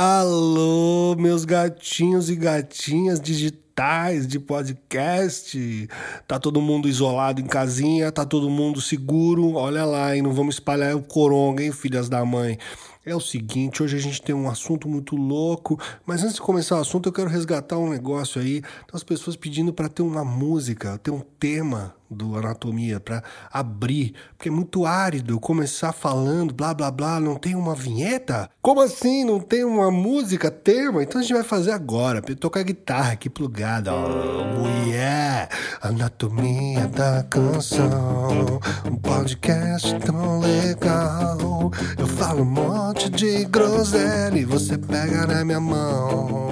Alô, meus gatinhos e gatinhas digitais de podcast. Tá todo mundo isolado em casinha, tá todo mundo seguro. Olha lá, e não vamos espalhar o coronga, hein, filhas da mãe. É o seguinte, hoje a gente tem um assunto muito louco, mas antes de começar o assunto, eu quero resgatar um negócio aí. Tem as pessoas pedindo para ter uma música, ter um tema do Anatomia para abrir, porque é muito árido eu começar falando blá blá blá, não tem uma vinheta? Como assim? Não tem uma música, tema? Então a gente vai fazer agora, pra tocar guitarra aqui plugada. Oh, yeah! Anatomia da canção, um podcast tão legal. Eu falo um monte de groselha e você pega na minha mão.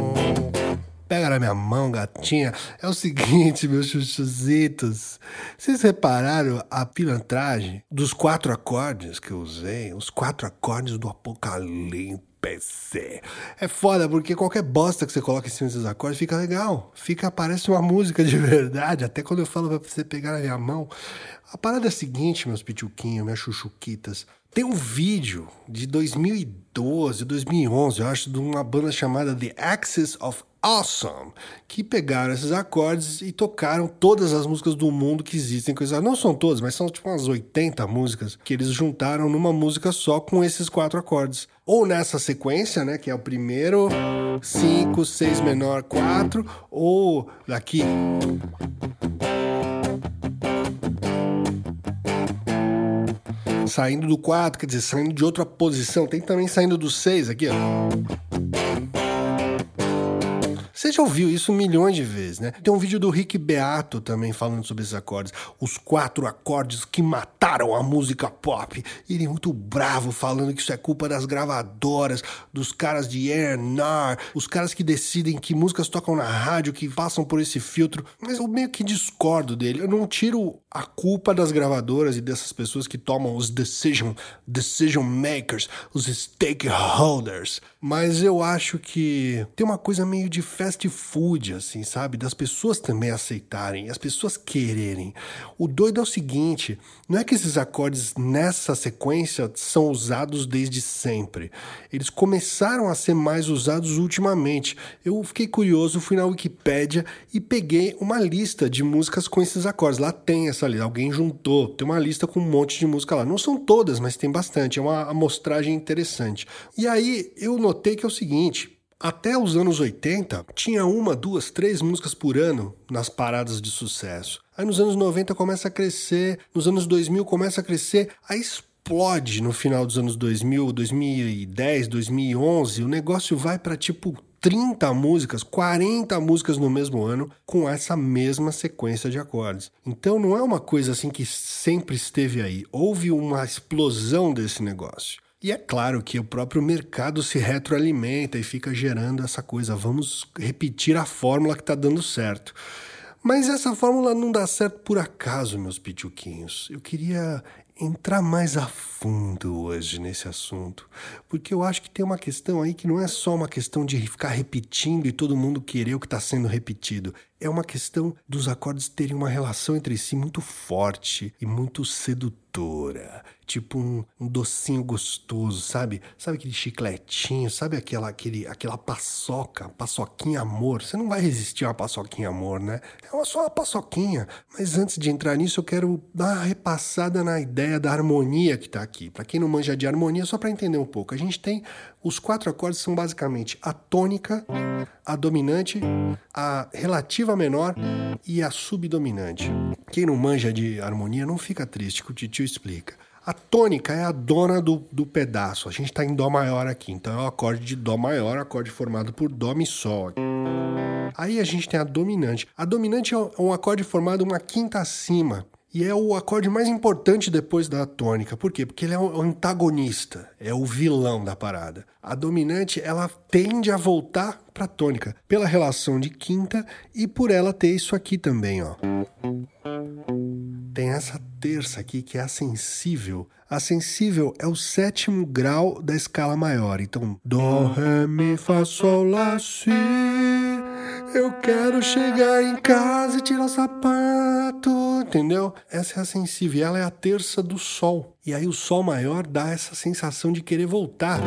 Pega na minha mão, gatinha. É o seguinte, meus chuchuzitos. Vocês repararam a pilantragem dos quatro acordes que eu usei? Os quatro acordes do Apocalipse. É foda, porque qualquer bosta que você coloca em cima desses acordes fica legal. Fica, parece uma música de verdade. Até quando eu falo pra você pegar na minha mão. A parada é a seguinte, meus pituquinhos, minhas chuchuquitas. Tem um vídeo de 2012, 2011, eu acho, de uma banda chamada The Axis of Awesome, que pegaram esses acordes e tocaram todas as músicas do mundo que existem Não são todas, mas são tipo umas 80 músicas que eles juntaram numa música só com esses quatro acordes. Ou nessa sequência, né, que é o primeiro, 5, 6 menor, 4, ou daqui. Saindo do 4, quer dizer, saindo de outra posição. Tem também saindo do 6 aqui, ó. Você já ouviu isso milhões de vezes, né? Tem um vídeo do Rick Beato também falando sobre esses acordes. Os quatro acordes que mataram a música pop. Ele é muito bravo falando que isso é culpa das gravadoras, dos caras de A&R, os caras que decidem que músicas tocam na rádio, que passam por esse filtro. Mas eu meio que discordo dele. Eu não tiro a culpa das gravadoras e dessas pessoas que tomam os decision, decision makers, os stakeholders. Mas eu acho que tem uma coisa meio de fast food, assim, sabe? Das pessoas também aceitarem, as pessoas quererem. O doido é o seguinte: não é que esses acordes nessa sequência são usados desde sempre. Eles começaram a ser mais usados ultimamente. Eu fiquei curioso, fui na Wikipédia e peguei uma lista de músicas com esses acordes. Lá tem essa lista, alguém juntou, tem uma lista com um monte de música lá. Não são todas, mas tem bastante. É uma amostragem interessante. E aí eu notei que é o seguinte: até os anos 80, tinha uma, duas, três músicas por ano nas paradas de sucesso. Aí nos anos 90 começa a crescer, nos anos 2000 começa a crescer, aí explode no final dos anos 2000, 2010, 2011. O negócio vai para tipo 30 músicas, 40 músicas no mesmo ano com essa mesma sequência de acordes. Então não é uma coisa assim que sempre esteve aí. Houve uma explosão desse negócio. E é claro que o próprio mercado se retroalimenta e fica gerando essa coisa. Vamos repetir a fórmula que está dando certo. Mas essa fórmula não dá certo por acaso, meus pituquinhos. Eu queria entrar mais a fundo hoje nesse assunto, porque eu acho que tem uma questão aí que não é só uma questão de ficar repetindo e todo mundo querer o que está sendo repetido. É uma questão dos acordes terem uma relação entre si muito forte e muito sedutora. Tipo um, um docinho gostoso, sabe? Sabe aquele chicletinho? Sabe aquela, aquele, aquela paçoca, paçoquinha amor? Você não vai resistir a uma paçoquinha amor, né? É só uma paçoquinha. Mas antes de entrar nisso, eu quero dar uma repassada na ideia da harmonia que está aqui. Para quem não manja de harmonia, só para entender um pouco. A gente tem os quatro acordes são basicamente a tônica, a dominante, a relativa menor e a subdominante. Quem não manja de harmonia não fica triste, que o titio explica. A tônica é a dona do, do pedaço. A gente está em Dó maior aqui, então é o acorde de Dó maior, acorde formado por Dó mi Sol. Aí a gente tem a dominante. A dominante é um acorde formado uma quinta acima. E é o acorde mais importante depois da tônica. Por quê? Porque ele é o antagonista, é o vilão da parada. A dominante, ela tende a voltar para a tônica pela relação de quinta e por ela ter isso aqui também, ó. Tem essa terça aqui que é a sensível. A sensível é o sétimo grau da escala maior. Então, dó, ré, mi, fá, sol, lá, si. Eu quero chegar em casa e tirar o sapato, entendeu? Essa é a sensível, ela é a terça do sol. E aí o sol maior dá essa sensação de querer voltar.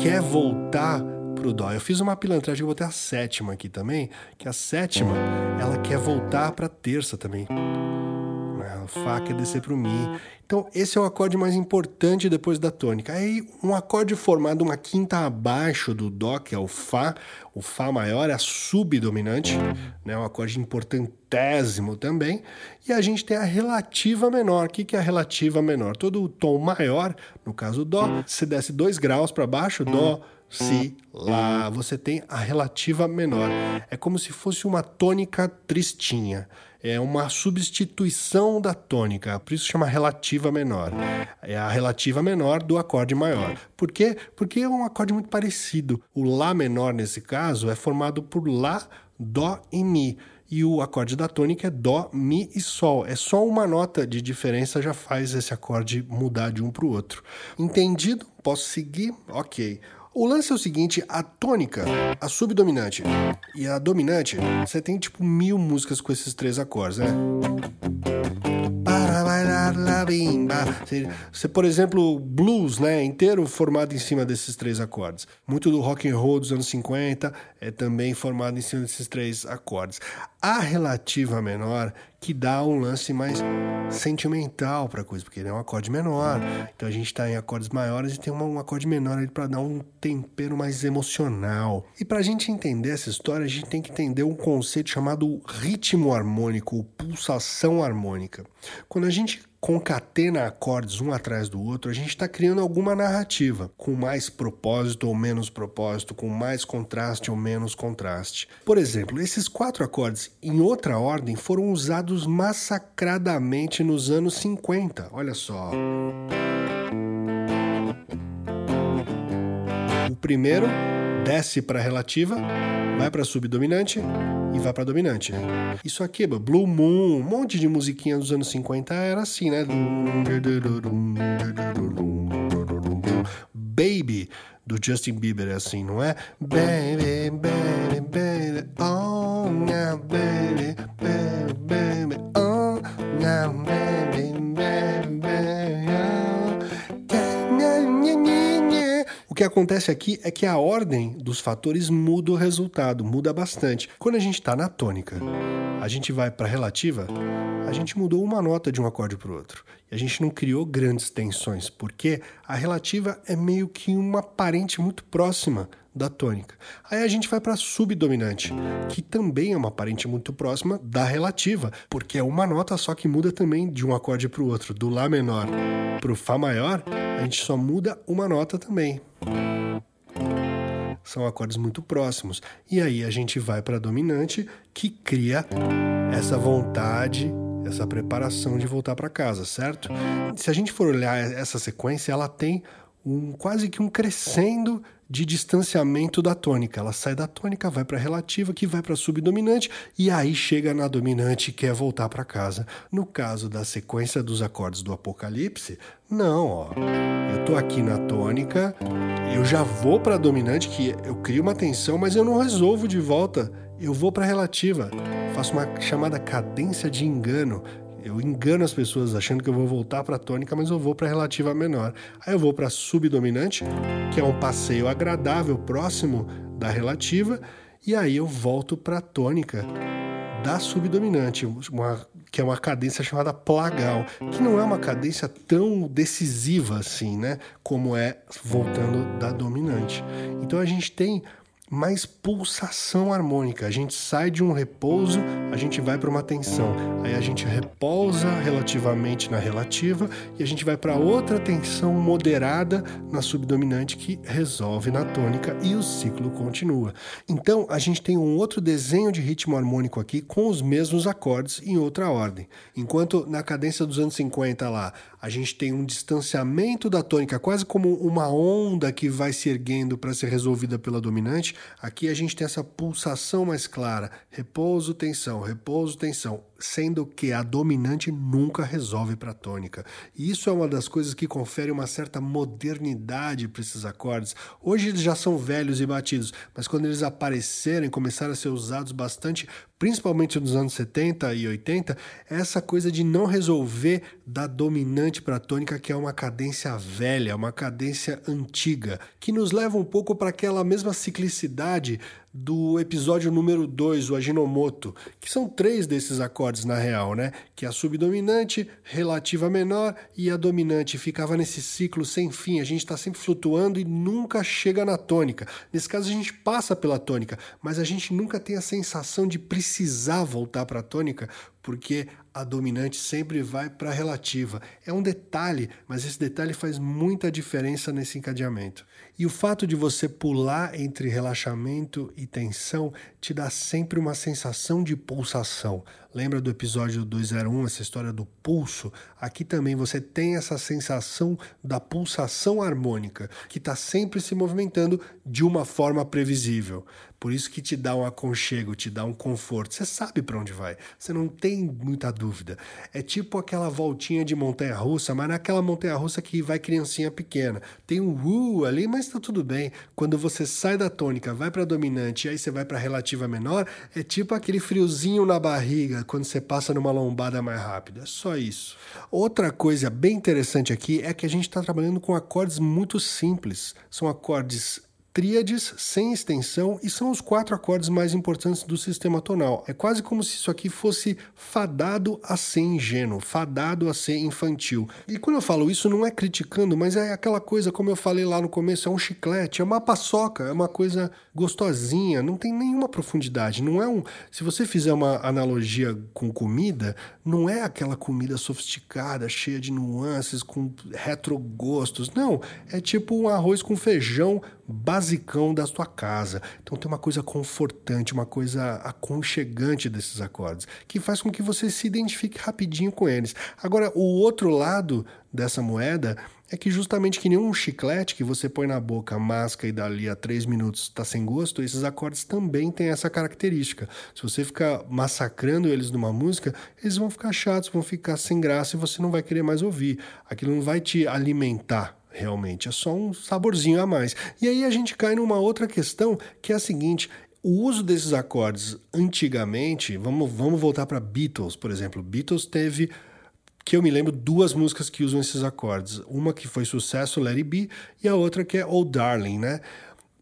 quer voltar pro dó. Eu fiz uma pilantragem, eu botei a sétima aqui também, que a sétima, ela quer voltar para terça também. O Fá quer descer pro Mi. Então, esse é o acorde mais importante depois da tônica. Aí, um acorde formado uma quinta abaixo do Dó, que é o Fá. O Fá maior é a subdominante, né? um acorde importantésimo também. E a gente tem a relativa menor. O que é a relativa menor? Todo tom maior, no caso Dó, você desce dois graus para baixo, Dó, Si, Lá. Você tem a relativa menor. É como se fosse uma tônica tristinha é uma substituição da tônica, por isso chama relativa menor. É a relativa menor do acorde maior. Por quê? Porque é um acorde muito parecido. O Lá menor, nesse caso, é formado por Lá, Dó e Mi. E o acorde da tônica é Dó, Mi e Sol. É só uma nota de diferença já faz esse acorde mudar de um para o outro. Entendido? Posso seguir? Ok. O lance é o seguinte: a tônica, a subdominante e a dominante, você tem tipo mil músicas com esses três acordes, né? Você, por exemplo, blues, né, inteiro formado em cima desses três acordes. Muito do rock and roll dos anos 50 é também formado em cima desses três acordes. A relativa menor que dá um lance mais sentimental para a coisa, porque ele é um acorde menor. Então a gente está em acordes maiores e tem uma, um acorde menor ali para dar um tempero mais emocional. E para a gente entender essa história, a gente tem que entender um conceito chamado ritmo harmônico, ou pulsação harmônica. Quando a gente concatena acordes um atrás do outro, a gente está criando alguma narrativa, com mais propósito ou menos propósito, com mais contraste ou menos contraste. Por exemplo, esses quatro acordes em outra ordem foram usados massacradamente nos anos 50. Olha só. O primeiro desce para relativa, vai para subdominante e vai para dominante. Isso aqui, Blue Moon, um monte de musiquinha dos anos 50 era assim, né? Baby do Justin Bieber é assim, não é? Baby, baby, baby, oh, yeah, baby, baby, que acontece aqui é que a ordem dos fatores muda o resultado, muda bastante. Quando a gente está na tônica, a gente vai para relativa, a gente mudou uma nota de um acorde para o outro. E a gente não criou grandes tensões, porque a relativa é meio que uma parente muito próxima da tônica. Aí a gente vai para a subdominante, que também é uma parente muito próxima da relativa, porque é uma nota só que muda também de um acorde para o outro, do Lá menor para o Fá maior, a gente só muda uma nota também. São acordes muito próximos. E aí a gente vai para a dominante, que cria essa vontade essa preparação de voltar para casa, certo? Se a gente for olhar essa sequência, ela tem um quase que um crescendo de distanciamento da tônica. Ela sai da tônica, vai para a relativa, que vai para a subdominante e aí chega na dominante e quer voltar para casa. No caso da sequência dos acordes do Apocalipse, não, ó. Eu tô aqui na tônica, eu já vou para a dominante que eu crio uma tensão, mas eu não resolvo de volta. Eu vou para a relativa. Faço uma chamada cadência de engano. Eu engano as pessoas achando que eu vou voltar para tônica, mas eu vou para a relativa menor. Aí eu vou para subdominante, que é um passeio agradável próximo da relativa, e aí eu volto para tônica da subdominante, uma, que é uma cadência chamada plagal, que não é uma cadência tão decisiva assim, né, como é voltando da dominante. Então a gente tem mais pulsação harmônica. A gente sai de um repouso, a gente vai para uma tensão. Aí a gente repousa relativamente na relativa e a gente vai para outra tensão moderada na subdominante que resolve na tônica e o ciclo continua. Então a gente tem um outro desenho de ritmo harmônico aqui com os mesmos acordes em outra ordem. Enquanto na cadência dos anos 50 lá, a gente tem um distanciamento da tônica, quase como uma onda que vai se erguendo para ser resolvida pela dominante. Aqui a gente tem essa pulsação mais clara: repouso, tensão, repouso, tensão sendo que a dominante nunca resolve para a tônica. E isso é uma das coisas que confere uma certa modernidade para esses acordes. Hoje eles já são velhos e batidos, mas quando eles aparecerem, começaram a ser usados bastante, principalmente nos anos 70 e 80, é essa coisa de não resolver da dominante para tônica, que é uma cadência velha, uma cadência antiga, que nos leva um pouco para aquela mesma ciclicidade do episódio número 2, o Aginomoto, que são três desses acordes na real, né? Que é a subdominante, relativa menor e a dominante. Ficava nesse ciclo sem fim, a gente está sempre flutuando e nunca chega na tônica. Nesse caso, a gente passa pela tônica, mas a gente nunca tem a sensação de precisar voltar para a tônica, porque a dominante sempre vai para a relativa. É um detalhe, mas esse detalhe faz muita diferença nesse encadeamento. E o fato de você pular entre relaxamento e tensão te dá sempre uma sensação de pulsação. Lembra do episódio 201, essa história do pulso? Aqui também você tem essa sensação da pulsação harmônica, que está sempre se movimentando de uma forma previsível. Por isso que te dá um aconchego, te dá um conforto. Você sabe para onde vai, você não tem muita dúvida. É tipo aquela voltinha de montanha-russa, mas naquela montanha-russa que vai criancinha pequena. Tem um uh ali, mas está tudo bem. Quando você sai da tônica, vai para dominante e aí você vai para relativa menor, é tipo aquele friozinho na barriga quando você passa numa lombada mais rápida. É só isso. Outra coisa bem interessante aqui é que a gente está trabalhando com acordes muito simples. São acordes tríades sem extensão e são os quatro acordes mais importantes do sistema tonal. É quase como se isso aqui fosse fadado a ser ingênuo, fadado a ser infantil. E quando eu falo isso, não é criticando, mas é aquela coisa, como eu falei lá no começo, é um chiclete, é uma paçoca, é uma coisa gostosinha, não tem nenhuma profundidade. Não é um. Se você fizer uma analogia com comida, não é aquela comida sofisticada, cheia de nuances, com retrogostos. Não, é tipo um arroz com feijão basicão da sua casa. Então tem uma coisa confortante, uma coisa aconchegante desses acordes, que faz com que você se identifique rapidinho com eles. Agora, o outro lado dessa moeda é que justamente que nenhum chiclete que você põe na boca, masca e dali a três minutos está sem gosto, esses acordes também têm essa característica. Se você ficar massacrando eles numa música, eles vão ficar chatos, vão ficar sem graça e você não vai querer mais ouvir. Aquilo não vai te alimentar realmente, é só um saborzinho a mais. E aí a gente cai numa outra questão que é a seguinte: o uso desses acordes antigamente, vamos, vamos voltar para Beatles, por exemplo. Beatles teve, que eu me lembro, duas músicas que usam esses acordes. Uma que foi sucesso, Let It Be, e a outra que é Oh Darling, né?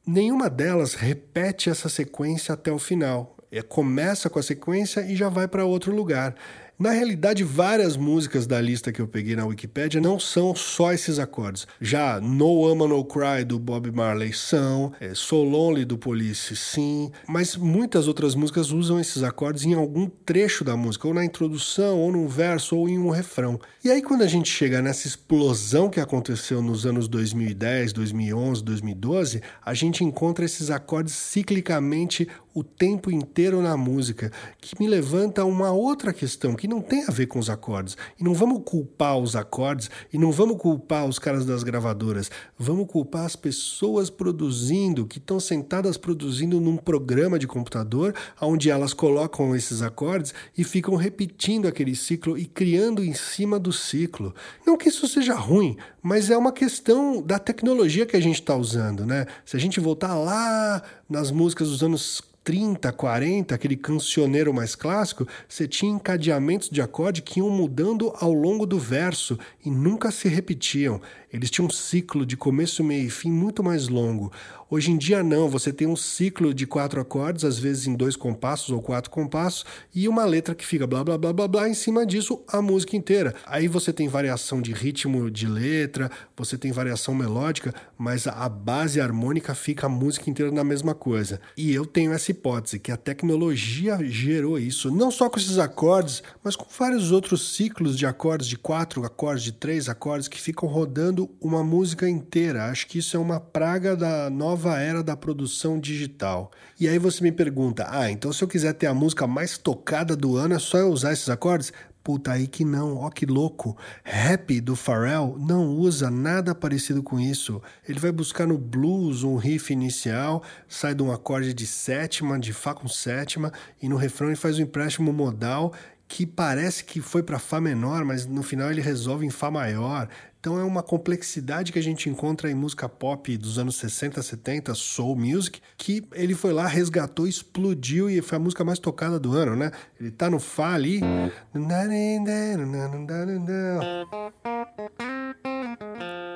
Nenhuma delas repete essa sequência até o final. É, começa com a sequência e já vai para outro lugar. Na realidade, várias músicas da lista que eu peguei na Wikipedia não são só esses acordes. Já No Ama No Cry do Bob Marley são, é, So Lonely do Police sim, mas muitas outras músicas usam esses acordes em algum trecho da música, ou na introdução, ou num verso, ou em um refrão. E aí quando a gente chega nessa explosão que aconteceu nos anos 2010, 2011, 2012, a gente encontra esses acordes ciclicamente o tempo inteiro na música, que me levanta uma outra questão que não tem a ver com os acordes. E não vamos culpar os acordes e não vamos culpar os caras das gravadoras. Vamos culpar as pessoas produzindo, que estão sentadas produzindo num programa de computador, onde elas colocam esses acordes e ficam repetindo aquele ciclo e criando em cima do ciclo. Não que isso seja ruim, mas é uma questão da tecnologia que a gente está usando, né? Se a gente voltar lá nas músicas dos anos 30, 40, aquele cancioneiro mais clássico, você tinha encadeamentos de acorde que iam mudando ao longo do verso e nunca se repetiam. Eles tinham um ciclo de começo, meio e fim muito mais longo. Hoje em dia, não. Você tem um ciclo de quatro acordes, às vezes em dois compassos ou quatro compassos, e uma letra que fica blá blá blá blá blá, em cima disso a música inteira. Aí você tem variação de ritmo de letra, você tem variação melódica, mas a base harmônica fica a música inteira na mesma coisa. E eu tenho essa hipótese que a tecnologia gerou isso, não só com esses acordes, mas com vários outros ciclos de acordes, de quatro acordes, de três acordes, que ficam rodando uma música inteira. Acho que isso é uma praga da nova era da produção digital. E aí você me pergunta: ah, então se eu quiser ter a música mais tocada do ano, é só eu usar esses acordes? Puta, aí que não, ó que louco. Rap do Pharrell não usa nada parecido com isso. Ele vai buscar no blues um riff inicial, sai de um acorde de sétima, de Fá com sétima, e no refrão ele faz um empréstimo modal que parece que foi para Fá menor, mas no final ele resolve em Fá maior Então é uma complexidade que a gente encontra em música pop dos anos 60, 70, soul music, que ele foi lá, resgatou, explodiu e foi a música mais tocada do ano, né? Ele tá no Fá ali.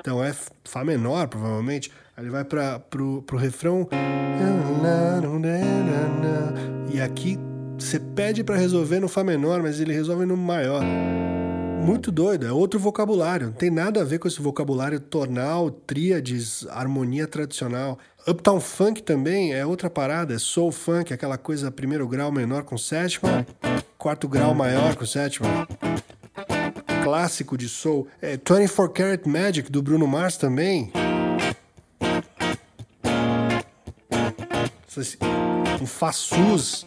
Então é Fá menor, provavelmente. Aí ele vai para pro, pro refrão. E aqui você pede para resolver no Fá menor, mas ele resolve no maior. Muito doido, é outro vocabulário. Não tem nada a ver com esse vocabulário tonal, tríades, harmonia tradicional. Uptown Funk também é outra parada, é soul funk, aquela coisa primeiro grau menor com sétima, quarto grau maior com sétima clássico de soul. É, 24 Karat Magic do Bruno Mars também. Um façus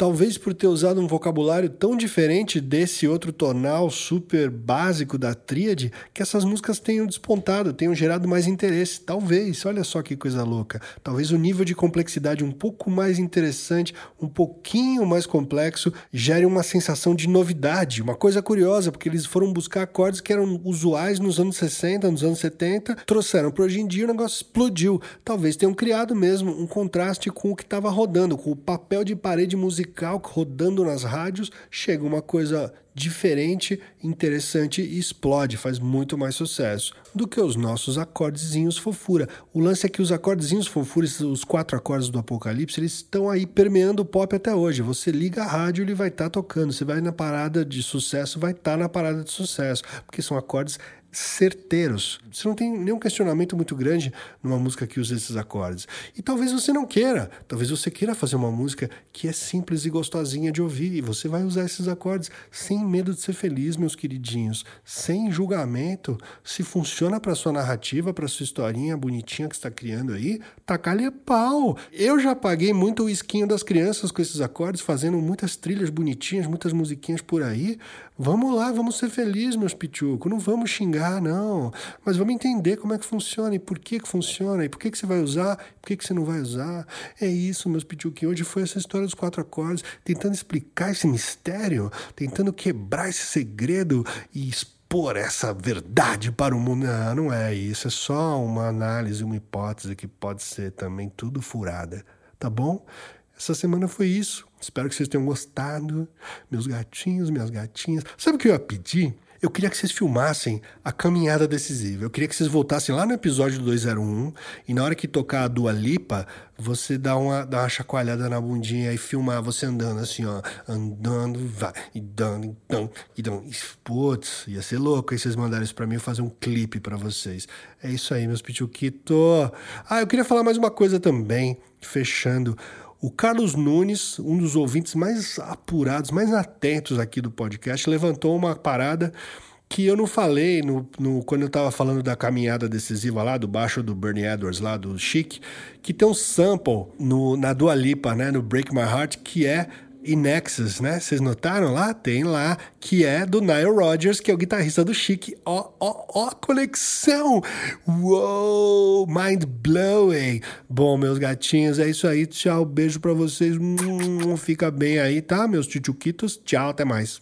Talvez por ter usado um vocabulário tão diferente desse outro tonal super básico da tríade, que essas músicas tenham despontado, tenham gerado mais interesse. Talvez, olha só que coisa louca. Talvez o nível de complexidade um pouco mais interessante, um pouquinho mais complexo, gere uma sensação de novidade. Uma coisa curiosa, porque eles foram buscar acordes que eram usuais nos anos 60, nos anos 70, trouxeram para hoje em dia o negócio explodiu. Talvez tenham criado mesmo um contraste com o que estava rodando, com o papel de parede musical musical rodando nas rádios, chega uma coisa diferente, interessante e explode, faz muito mais sucesso do que os nossos acordezinhos fofura. O lance é que os acordezinhos fofura, os quatro acordes do Apocalipse, eles estão aí permeando o pop até hoje. Você liga a rádio, ele vai estar tá tocando. Você vai na parada de sucesso, vai estar tá na parada de sucesso, porque são acordes certeiros. Você não tem nenhum questionamento muito grande numa música que usa esses acordes. E talvez você não queira. Talvez você queira fazer uma música que é simples e gostosinha de ouvir. E você vai usar esses acordes sem medo de ser feliz, meus queridinhos. Sem julgamento. Se funciona para sua narrativa, para sua historinha bonitinha que está criando aí, taca-lhe pau. Eu já paguei muito o esquinho das crianças com esses acordes, fazendo muitas trilhas bonitinhas, muitas musiquinhas por aí. Vamos lá, vamos ser felizes, meus pituco. Não vamos xingar, não. Mas vamos entender como é que funciona e por que que funciona e por que que você vai usar, por que que você não vai usar. É isso, meus pituco. hoje foi essa história dos quatro acordes, tentando explicar esse mistério, tentando quebrar esse segredo e expor essa verdade para o mundo. Não, não é isso. É só uma análise, uma hipótese que pode ser também tudo furada. Tá bom? Essa semana foi isso. Espero que vocês tenham gostado. Meus gatinhos, minhas gatinhas. Sabe o que eu ia pedir? Eu queria que vocês filmassem a caminhada decisiva. Eu queria que vocês voltassem lá no episódio 201 e na hora que tocar a Dua Lipa, você dá uma, dá uma chacoalhada na bundinha e filmar você andando assim, ó. Andando, vai, e dando, então, e dando. Putz, ia ser louco aí vocês mandarem isso pra mim e fazer um clipe para vocês. É isso aí, meus pituquito. Ah, eu queria falar mais uma coisa também, fechando. O Carlos Nunes, um dos ouvintes mais apurados, mais atentos aqui do podcast, levantou uma parada que eu não falei no, no quando eu estava falando da caminhada decisiva lá, do baixo do Bernie Edwards, lá do Chic, que tem um sample no, na Dua Lipa, né, no Break My Heart, que é e Nexus, né? Vocês notaram lá? Tem lá, que é do Nile Rodgers, que é o guitarrista do Chic. Ó, ó, ó, conexão! Uou! Mind blowing! Bom, meus gatinhos, é isso aí. Tchau, beijo pra vocês. Fica bem aí, tá, meus tchutchuquitos? Tchau, até mais.